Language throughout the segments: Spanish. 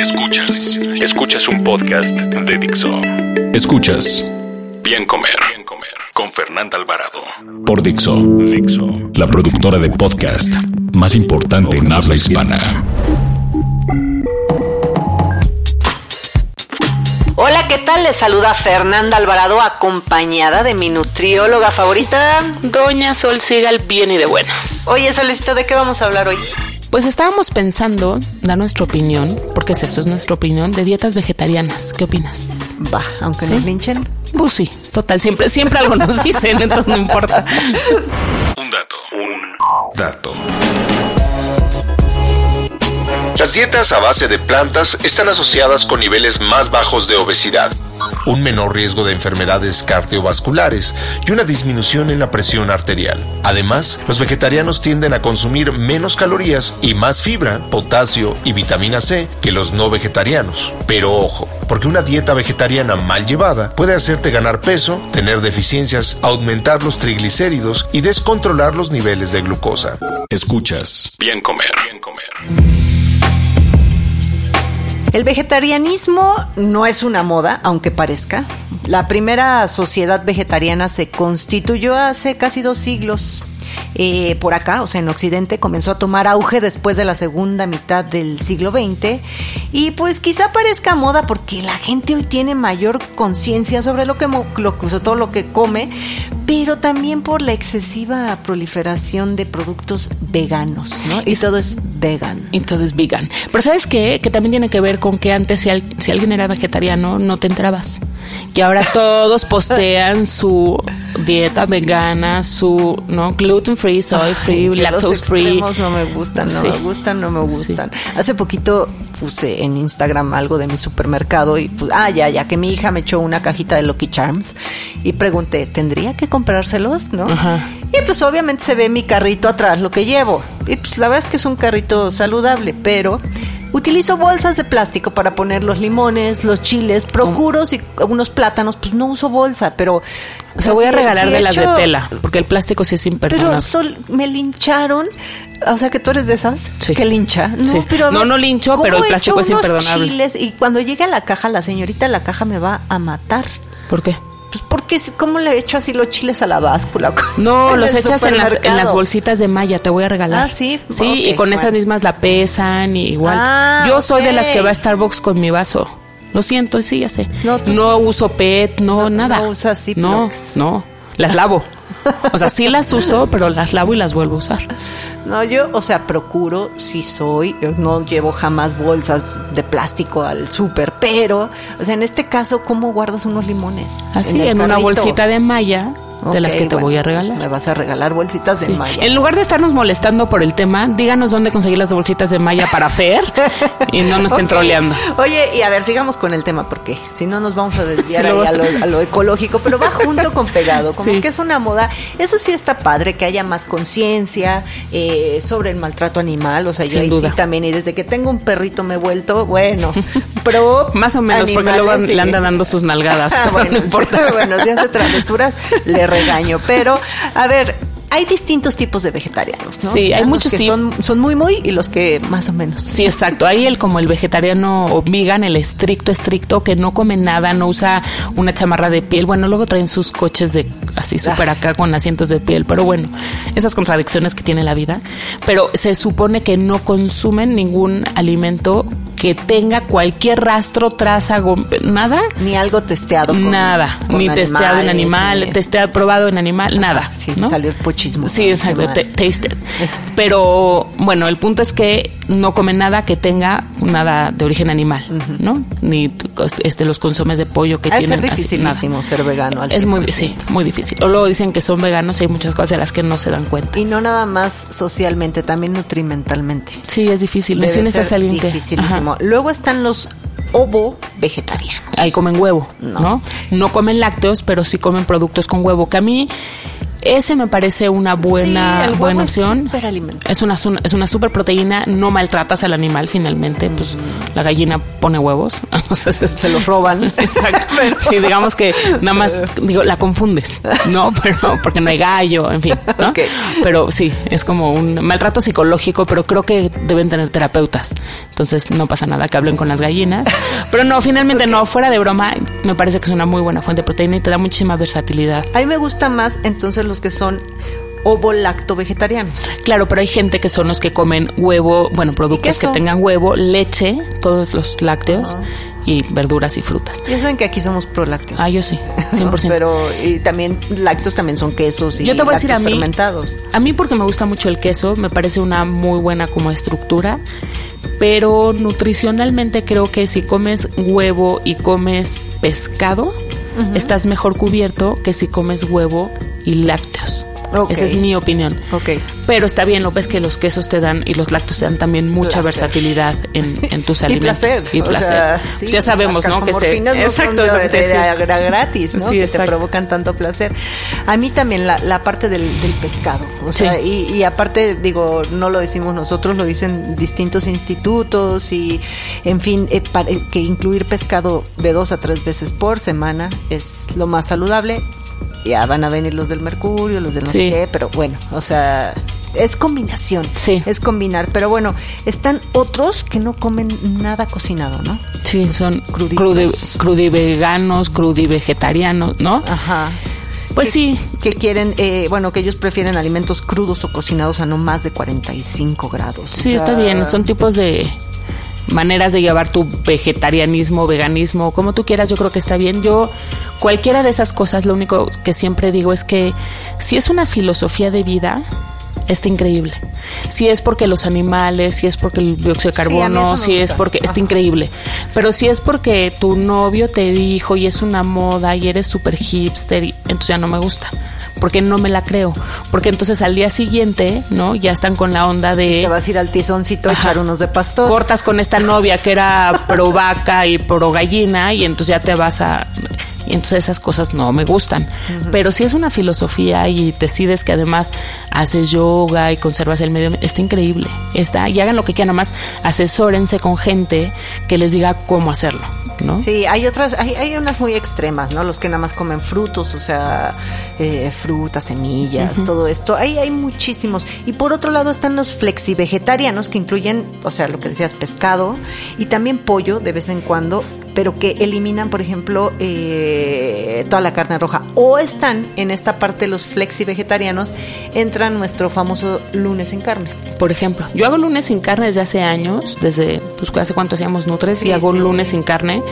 Escuchas, escuchas un podcast de Dixo. Escuchas Bien Comer, Bien Comer con Fernanda Alvarado por Dixo, Dixo, la productora de podcast más importante en habla hispana. Hola, ¿qué tal? Les saluda Fernanda Alvarado acompañada de mi nutrióloga favorita, Doña Sol Sigal, bien y de buenas. Oye, Solicito, ¿de qué vamos a hablar hoy? Pues estábamos pensando dar nuestra opinión, porque es eso, es nuestra opinión, de dietas vegetarianas. ¿Qué opinas? Va, aunque nos linchen. Pues sí, total, siempre, siempre algo nos dicen, entonces no importa. Un dato, un dato. Las dietas a base de plantas están asociadas con niveles más bajos de obesidad, un menor riesgo de enfermedades cardiovasculares y una disminución en la presión arterial. Además, los vegetarianos tienden a consumir menos calorías y más fibra, potasio y vitamina C que los no vegetarianos. Pero ojo, porque una dieta vegetariana mal llevada puede hacerte ganar peso, tener deficiencias, aumentar los triglicéridos y descontrolar los niveles de glucosa. Escuchas. Bien comer. Bien comer. El vegetarianismo no es una moda, aunque parezca. La primera sociedad vegetariana se constituyó hace casi dos siglos. Eh, por acá, o sea, en Occidente, comenzó a tomar auge después de la segunda mitad del siglo XX. Y pues quizá parezca moda porque la gente hoy tiene mayor conciencia sobre lo que, lo, que- sobre todo lo que come, pero también por la excesiva proliferación de productos veganos, ¿no? Y todo es vegan. Y todo es vegan. Pero ¿sabes qué? Que también tiene que ver con que antes si, al- si alguien era vegetariano no te entrabas. Que ahora todos postean su dieta vegana, su no gluten free, soy free, Ay, lactose los free. no me gustan, no Sí. me gustan, no me gustan. Hace poquito puse en Instagram algo de mi supermercado y pues, ah, ya, ya que mi hija me echó una cajita de Lucky Charms y pregunté, ¿tendría que comprárselos? ¿No? Ajá. Y pues obviamente se ve mi carrito atrás, lo que llevo. Y pues la verdad es que es un carrito saludable, pero utilizo bolsas de plástico para poner los limones, los chiles, procuro si unos plátanos, pues no uso bolsa, pero... O sea, voy a regalar de he las de tela, porque el plástico sí es imperdonable. pero sol, me lincharon. O sea, que tú eres de esas Sí. que lincha. No, Sí. pero No, no lincho, ¿cómo pero el he plástico hecho es unos imperdonable? chiles y cuando llegue a la caja, la señorita de la caja me va a matar. ¿Por qué? Pues porque, ¿cómo le he hecho así los chiles a la báscula? No, los echas en las, en las bolsitas de malla, te voy a regalar. Ah, sí. Sí, y con esas mismas la pesan y igual. Ah, Yo soy de las que va a Starbucks con mi vaso. Lo siento, sí, ya sé. No, No, tú sí. uso PET, no, No, nada. no usas No, no, las lavo. O sea, sí las uso, pero las lavo y las vuelvo a usar. No, yo, o sea, procuro, si soy, yo no llevo jamás bolsas de plástico al súper, pero, o sea, en este caso, ¿cómo guardas unos limones? Así, en, una bolsita de malla, de las que te bueno, voy a pues regalar. Me vas a regalar bolsitas de Sí. malla. En lugar de estarnos molestando por el tema, díganos dónde conseguir las bolsitas de malla para Fer y no nos estén troleando. Oye, y a ver, sigamos con el tema, porque si no nos vamos a desviar Sí, ahí a, lo, a lo ecológico, pero va junto con pegado, como Sí. que es una moda. Eso sí está padre, que haya más conciencia eh, sobre el maltrato animal. O sea, yo ahí duda. sí también, y desde que tengo un perrito me he vuelto, bueno, pro. Más o menos, porque luego le anda dando sus nalgadas, Ah, pero bueno, no importa. bueno, si hace travesuras, le regaño. Pero, a ver, hay distintos tipos de vegetarianos, ¿no? Sí, hay los muchos que son, son muy, muy y los que más o menos. Sí, exacto. Ahí el como el vegetariano vegan, el estricto, estricto, que no come nada, no usa una chamarra de piel. Bueno, luego traen sus coches de así súper acá con asientos de piel. Pero bueno, esas contradicciones que tiene la vida. Pero se supone que no consumen ningún alimento que tenga cualquier rastro, traza, nada. Ni algo testeado. con- nada, con ni testeado en animal, ni- testeado, probado en animal, nada. Sí, ¿no? salir puchero machismo. Sí, exacto, tasted. Pero bueno, el punto es que no come nada que tenga nada de origen animal, ¿no? Ni este los consomes de pollo que tienen. Es dificilísimo ser vegano. es muy, sí, muy difícil. O luego dicen que son veganos y hay muchas cosas de las que no se dan cuenta. Y no nada más socialmente, también nutrimentalmente. Sí, es difícil. Debe ser Luego están los ovo vegetarianos. Ahí comen huevo, ¿no? ¿no? comen lácteos, pero sí comen productos con huevo, que a mí ese me parece una buena, buena opción. Es, una, es una super proteína, no maltratas al animal finalmente, pues la gallina pone huevos, se los roban. Exactamente. Sí, digamos que nada más, digo, la confundes, ¿no? Pero porque no hay gallo, en fin, ¿no? Pero sí, es como un maltrato psicológico, pero creo que deben tener terapeutas. Entonces no pasa nada que hablen con las gallinas. Pero no, finalmente no, fuera de broma, me parece que es una muy buena fuente de proteína y te da muchísima versatilidad. A mí me gusta más entonces los que son ovo-lacto vegetarianos. Claro, pero hay gente que son los que comen huevo, bueno, productos que tengan huevo, leche, todos los lácteos. Y verduras y frutas. Ya saben que aquí somos pro lácteos. Ah, yo sí, 100%. Pero y también lácteos también son quesos y yo te voy a decir a mí, fermentados. A mí porque me gusta mucho el queso, me parece una muy buena como estructura, pero nutricionalmente creo que si comes huevo y comes pescado, estás mejor cubierto que si comes huevo y lácteos. Esa es mi opinión. Okay. Pero está bien, ves que los quesos te dan y los lácteos te dan también mucha versatilidad en, tus alimentos. y placer. Ya sabemos, ¿no? Que se, exacto, de, de, gratis, ¿no? que te provocan tanto placer. A mí también la, parte del, pescado. O sea, y, aparte, digo, no lo decimos nosotros, lo dicen distintos institutos y, en fin, eh, eh, que incluir pescado de dos a tres veces por semana es lo más saludable ya van a venir los del mercurio, los del no sé qué, pero bueno, o sea, es combinación. Sí. Es combinar. Pero bueno, están otros que no comen nada cocinado, ¿no? Sí, son crudiveganos, crudiveganos, crudivegetarianos, ¿no? Ajá. Pues sí. Que quieren, eh, bueno, que ellos prefieren alimentos crudos o cocinados a no más de 45 grados. Sí, está bien. Son tipos de maneras de llevar tu vegetarianismo, veganismo, como tú quieras, yo creo que está bien. Yo, cualquiera de esas cosas, lo único que siempre digo es que si es una filosofía de vida, está increíble. Si es porque los animales, si es porque el dióxido de carbono, si es porque está increíble. Pero si es porque tu novio te dijo y es una moda y eres súper hipster, entonces ya no me gusta porque no me la creo. Porque entonces al día siguiente, ¿no? Ya están con la onda de... Te vas a ir al tizoncito a echar unos de pastor. Cortas con esta novia que era pro vaca y pro gallina y entonces ya te vas a... Y entonces esas cosas no me gustan. Pero si es una filosofía y decides que además haces yoga y conservas el medio, está increíble. Está, y hagan lo que quieran, más asesórense con gente que les diga cómo hacerlo. ¿no? Sí, hay otras, hay, hay unas muy extremas, ¿no? Los que nada más comen frutos, o sea, eh, frutas, semillas, todo esto. Hay, hay muchísimos. Y por otro lado están los flexivegetarianos que incluyen, o sea, lo que decías, pescado y también pollo de vez en cuando pero que eliminan, por ejemplo, eh, toda la carne roja. O están en esta parte los flexi vegetarianos, entra nuestro famoso lunes sin carne. Por ejemplo, yo hago lunes sin carne desde hace años, desde pues hace cuánto hacíamos Nutres y hago lunes sin carne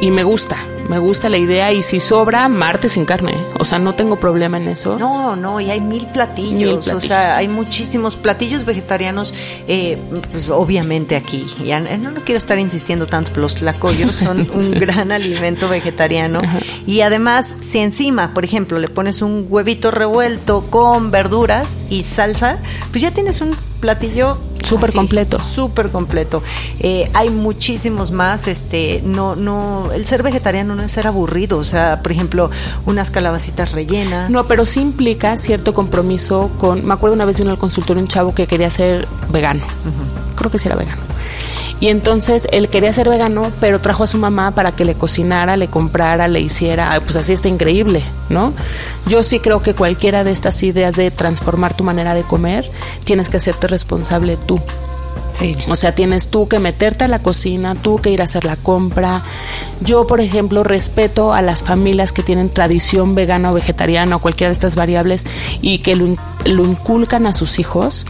y me gusta, me gusta la idea y si sobra, martes sin carne. O sea, no tengo problema en eso. No, no, y hay mil platillos. O sea, hay muchísimos platillos vegetarianos, eh, pues obviamente aquí. Ya no, no quiero estar insistiendo tanto, pero los tlacoyos son un gran alimento vegetariano. Y además, si encima, por ejemplo, le pones un huevito revuelto con verduras y salsa, pues ya tienes un platillo súper completo. súper completo. Eh, hay muchísimos más este no no el ser vegetariano no es ser aburrido o sea por ejemplo unas calabacitas rellenas. No pero sí implica cierto compromiso con me acuerdo una vez vino al consultorio un chavo que quería ser vegano. Creo que sí era vegano y entonces él quería ser vegano, pero trajo a su mamá para que le cocinara, le comprara, le hiciera, pues así está increíble, ¿no? Yo sí creo que cualquiera de estas ideas de transformar tu manera de comer, tienes que hacerte responsable tú. Sí. O sea, tienes tú que meterte a la cocina, tú que ir a hacer la compra. Yo, por ejemplo, respeto a las familias que tienen tradición vegana o vegetariana o cualquiera de estas variables y que lo, lo inculcan a sus hijos,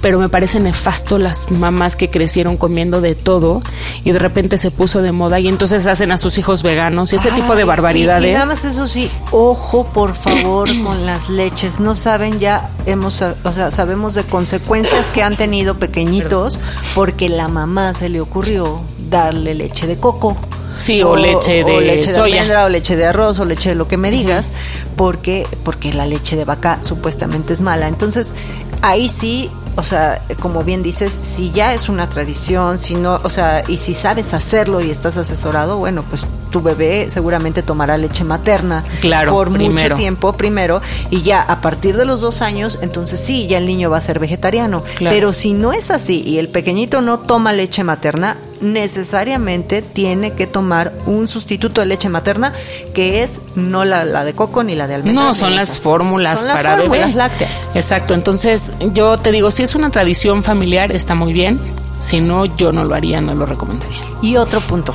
pero me parece nefasto las mamás que crecieron comiendo de todo y de repente se puso de moda y entonces hacen a sus hijos veganos y ese tipo de barbaridades. Y, y nada más eso sí, ojo por favor con las leches. No saben ya, hemos, o sea, sabemos de consecuencias que han tenido pequeñitos porque la mamá se le ocurrió darle leche de coco. Sí, o leche de leche de soya. almendra, o leche de arroz, o leche de lo que me digas, porque, porque la leche de vaca supuestamente es mala. Entonces, ahí sí, o sea, como bien dices, si ya es una tradición, si no, o sea, y si sabes hacerlo y estás asesorado, bueno, pues tu bebé seguramente tomará leche materna Claro, por mucho tiempo primero, y ya a partir de los dos años, entonces sí, ya el niño va a ser vegetariano. Claro. Pero si no es así y el pequeñito no toma leche materna, necesariamente tiene que tomar un sustituto de leche materna que es no la, la de coco ni la de almendra. No, son las fórmulas Son las para fórmulas bebé. lácteas. Exacto, entonces yo te digo, si es una tradición familiar está muy bien, si no yo no lo haría, no lo recomendaría. Y otro punto.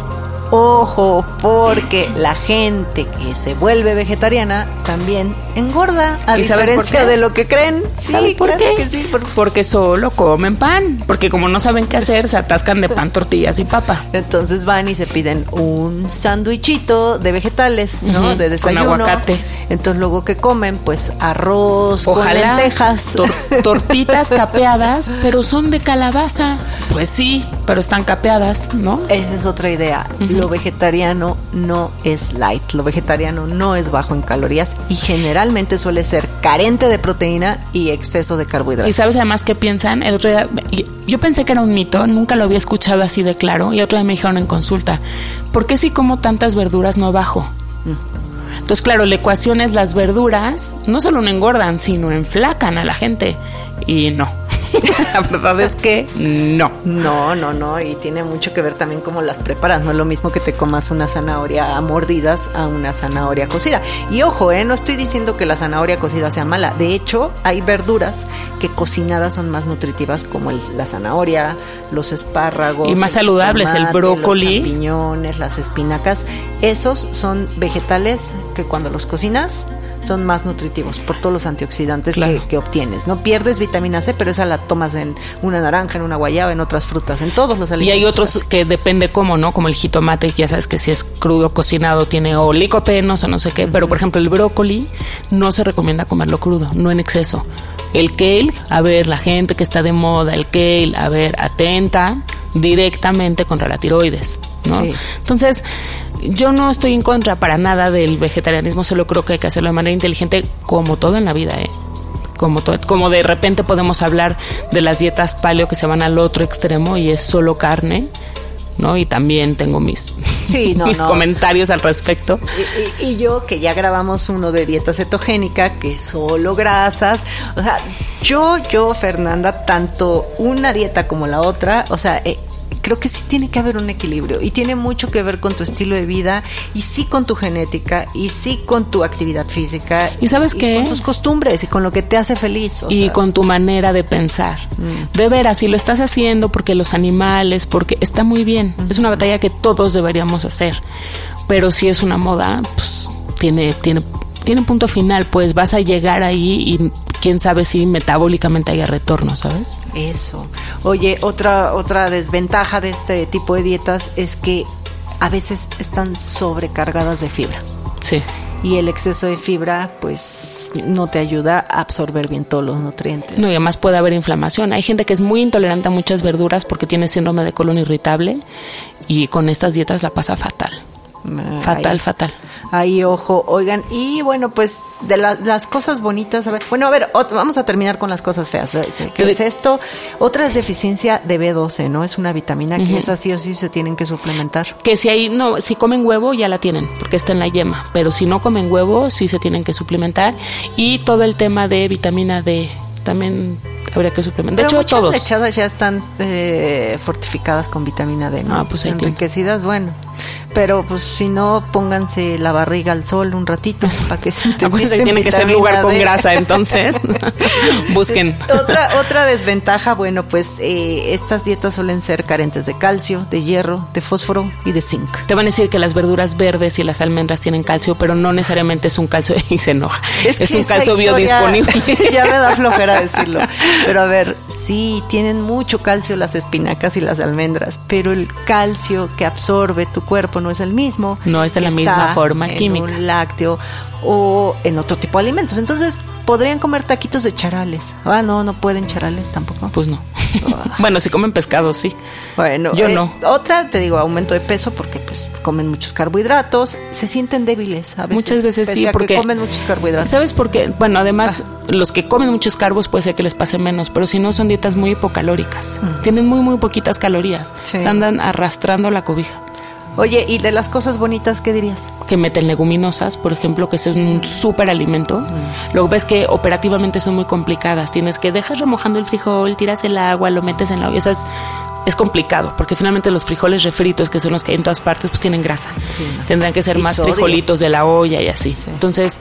Ojo, porque la gente que se vuelve vegetariana también engorda, a ¿Y diferencia de lo que creen. Sí, ¿Sabes por claro qué? que sí, por- Porque solo comen pan, porque como no saben qué hacer, se atascan de pan, tortillas y papa. Entonces van y se piden un sándwichito de vegetales, ¿no? De con desayuno. aguacate. Entonces luego que comen, pues arroz con lentejas. tor- tortitas capeadas, pero son de calabaza. Pues sí, pero están capeadas, ¿no? Esa es otra idea. Lo vegetariano no es light, lo vegetariano no es bajo en calorías y generalmente suele ser carente de proteína y exceso de carbohidratos. Y sabes además qué piensan. El otro día, yo- pensé que era un mito, nunca lo había escuchado así de claro. Y otro día me dijeron en consulta, ¿por qué si como tantas verduras no bajo? Entonces, claro, la ecuación es las verduras no solo no engordan, sino enflacan a la gente. Y no. la verdad es que no. No, no, no, y tiene mucho que ver también cómo las preparas. No es lo mismo que te comas una zanahoria a mordidas a una zanahoria cocida. Y ojo, eh, no estoy diciendo que la zanahoria cocida sea mala. De hecho, hay verduras que cocinadas son más nutritivas, como el- la zanahoria, los espárragos. Y más el saludables, el brócoli. Los champiñones, las espinacas. Esos son vegetales que cuando los cocinas son más nutritivos por todos los antioxidantes Claro. que, que obtienes. No pierdes vitamina C, pero esa la tomas en una naranja, en una guayaba, en otras frutas, en todos los Y alimentos. hay otros que depende cómo, ¿no? Como el jitomate, ya sabes que si es crudo cocinado tiene o licopenos o no sé qué. Pero, por ejemplo, el brócoli no se recomienda comerlo crudo, no en exceso. El kale, a ver, la gente que está de moda, el kale, a ver, atenta directamente contra la tiroides, ¿no? Sí. Entonces, yo no estoy en contra para nada del vegetarianismo, solo creo que hay que hacerlo de manera inteligente, como todo en la vida, ¿eh? Como, to- como de repente podemos hablar de las dietas paleo que se van al otro extremo y es solo carne, ¿no? Y también tengo mis, Sí, no, mis no. comentarios al respecto. Y, y- y yo, que ya grabamos uno de dieta cetogénica, que solo grasas. O sea, yo, yo, Fernanda, tanto una dieta como la otra, o sea, eh, creo que sí tiene que haber un equilibrio y tiene mucho que ver con tu estilo de vida y sí con tu genética y sí con tu actividad física. ¿Y sabes qué? con tus costumbres y con lo que te hace feliz. o y sea. con tu manera de pensar. De veras, si lo estás haciendo porque los animales, porque está muy bien. Es una batalla que todos deberíamos hacer. Pero si es una moda, pues tiene, tiene, tiene punto final, pues vas a llegar ahí y quién sabe si metabólicamente haya retorno, ¿sabes? Eso. Oye, otra, otra desventaja de este tipo de dietas es que a veces están sobrecargadas de fibra. Sí. Y el exceso de fibra, pues, no te ayuda a absorber bien todos los nutrientes. No, y además puede haber inflamación. Hay gente que es muy intolerante a muchas verduras porque tiene síndrome de colon irritable y con estas dietas la pasa fatal. Fatal, ahí- fatal. Ahí, ojo, oigan. Y bueno, pues, de la- las cosas bonitas, a ver. Bueno, a ver, vamos a terminar con las cosas feas. ¿eh? ¿Qué, qué De- es esto? Otra es deficiencia de B12, ¿no? Es una vitamina que esa sí o sí se tienen que suplementar. Que si hay, no, si comen huevo ya la tienen, porque está en la yema. Pero si no comen huevo, sí se tienen que suplementar. Y todo el tema de vitamina D también habría que suplementar. De Pero hecho, muchas lechadas ya están eh, fortificadas con vitamina D, ¿no? Ah, pues ahí tiene. Enriquecidas, bueno. Pero pues si no, pónganse la barriga al sol un ratito para que se Acuérdense que tiene que ser lugar con grasa, entonces busquen. Otra, otra desventaja, bueno, pues eh, estas dietas suelen ser carentes de calcio, de hierro, de fósforo y de zinc. Te van a decir que las verduras verdes y las almendras tienen calcio, pero no necesariamente es un calcio y se enoja. Es, un calcio biodisponible. ya me da flojera decirlo. Pero a ver, sí, tienen mucho calcio las espinacas y las almendras, pero el calcio que absorbe tu cuerpo no es el mismo. No es de la misma forma en química. Un lácteo o en otro tipo de alimentos. Entonces, podrían comer taquitos de charales. Ah, no, no pueden charales tampoco. Pues no. Ah. bueno, si comen pescado, sí. Bueno, yo eh, no. Otra, te digo, aumento de peso porque pues comen muchos carbohidratos, se sienten débiles a veces. Muchas veces sí, porque comen muchos carbohidratos. ¿Sabes por qué? Bueno, además ah. los que comen muchos carbos puede ser que les pase menos, pero si no son dietas muy hipocalóricas. Mm. Tienen muy muy poquitas calorías. Se andan arrastrando la cobija. Oye, ¿y de las cosas bonitas qué dirías? Que meten leguminosas, por ejemplo, que es un súper alimento. Mm. Luego ves que operativamente son muy complicadas. Tienes que dejar remojando el frijol, tiras el agua, lo metes en la olla. Eso es, es complicado, porque finalmente los frijoles refritos, que son los que hay en todas partes, pues tienen grasa. Tendrán que ser más frijolitos de la olla y así. Entonces,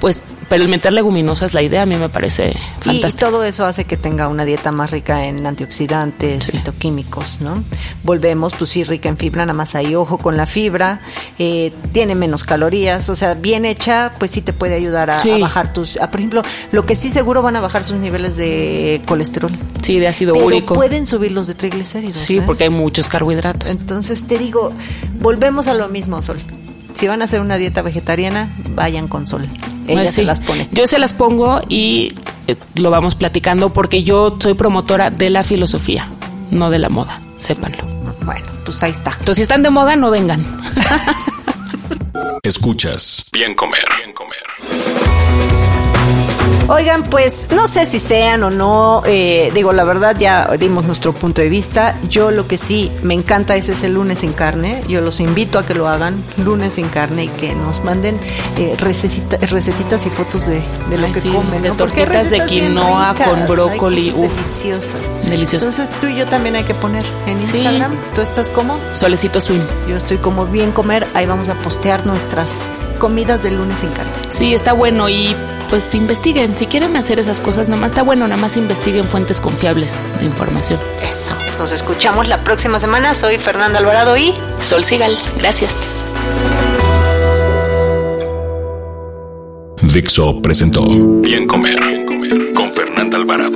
pues pero el meter leguminosas, la idea a mí me parece fantástica. Y, todo eso hace que tenga una dieta más rica en antioxidantes, fitoquímicos, ¿no? Volvemos, pues sí, rica en fibra, nada más ahí ojo con la fibra, eh, tiene menos calorías, o sea, bien hecha, pues sí te puede ayudar a, bajar tus, por ejemplo, lo que sí seguro van a bajar sus niveles de colesterol. Sí, de ácido pero úrico. pueden subir los de triglicéridos. Sí, ¿eh? porque hay muchos carbohidratos. Entonces te digo, volvemos a lo mismo, Sol si van a hacer una dieta vegetariana, vayan con sol. Ella pues se las pone. Yo se las pongo y eh, lo vamos platicando porque yo soy promotora de la filosofía, no de la moda, sépanlo. Bueno, pues ahí está. Entonces, si están de moda, no vengan. Escuchas. Bien comer. Bien comer. Oigan, pues no sé si sean o no, eh, digo, la verdad ya dimos nuestro punto de vista. Yo lo que sí me encanta es ese lunes sin carne. Yo los invito a que lo hagan, lunes sin carne, y que nos manden eh, recetitas y fotos de, lo que comen. De tortitas de quinoa con brócoli. deliciosas. Deliciosas. Entonces tú y yo también hay que poner en Instagram. ¿Tú estás como? Solecito Swim. Yo estoy como bien comer. Ahí vamos a postear nuestras comidas de lunes sin carne. Sí, está bueno y pues investiguen. Si quieren hacer esas cosas, nada más está bueno, nada más investiguen fuentes confiables de información. Eso. Nos escuchamos la próxima semana. Soy Fernanda Alvarado y Sol Sigal. Gracias. Dixo presentó Bien Comer, Bien Comer con Fernanda Alvarado.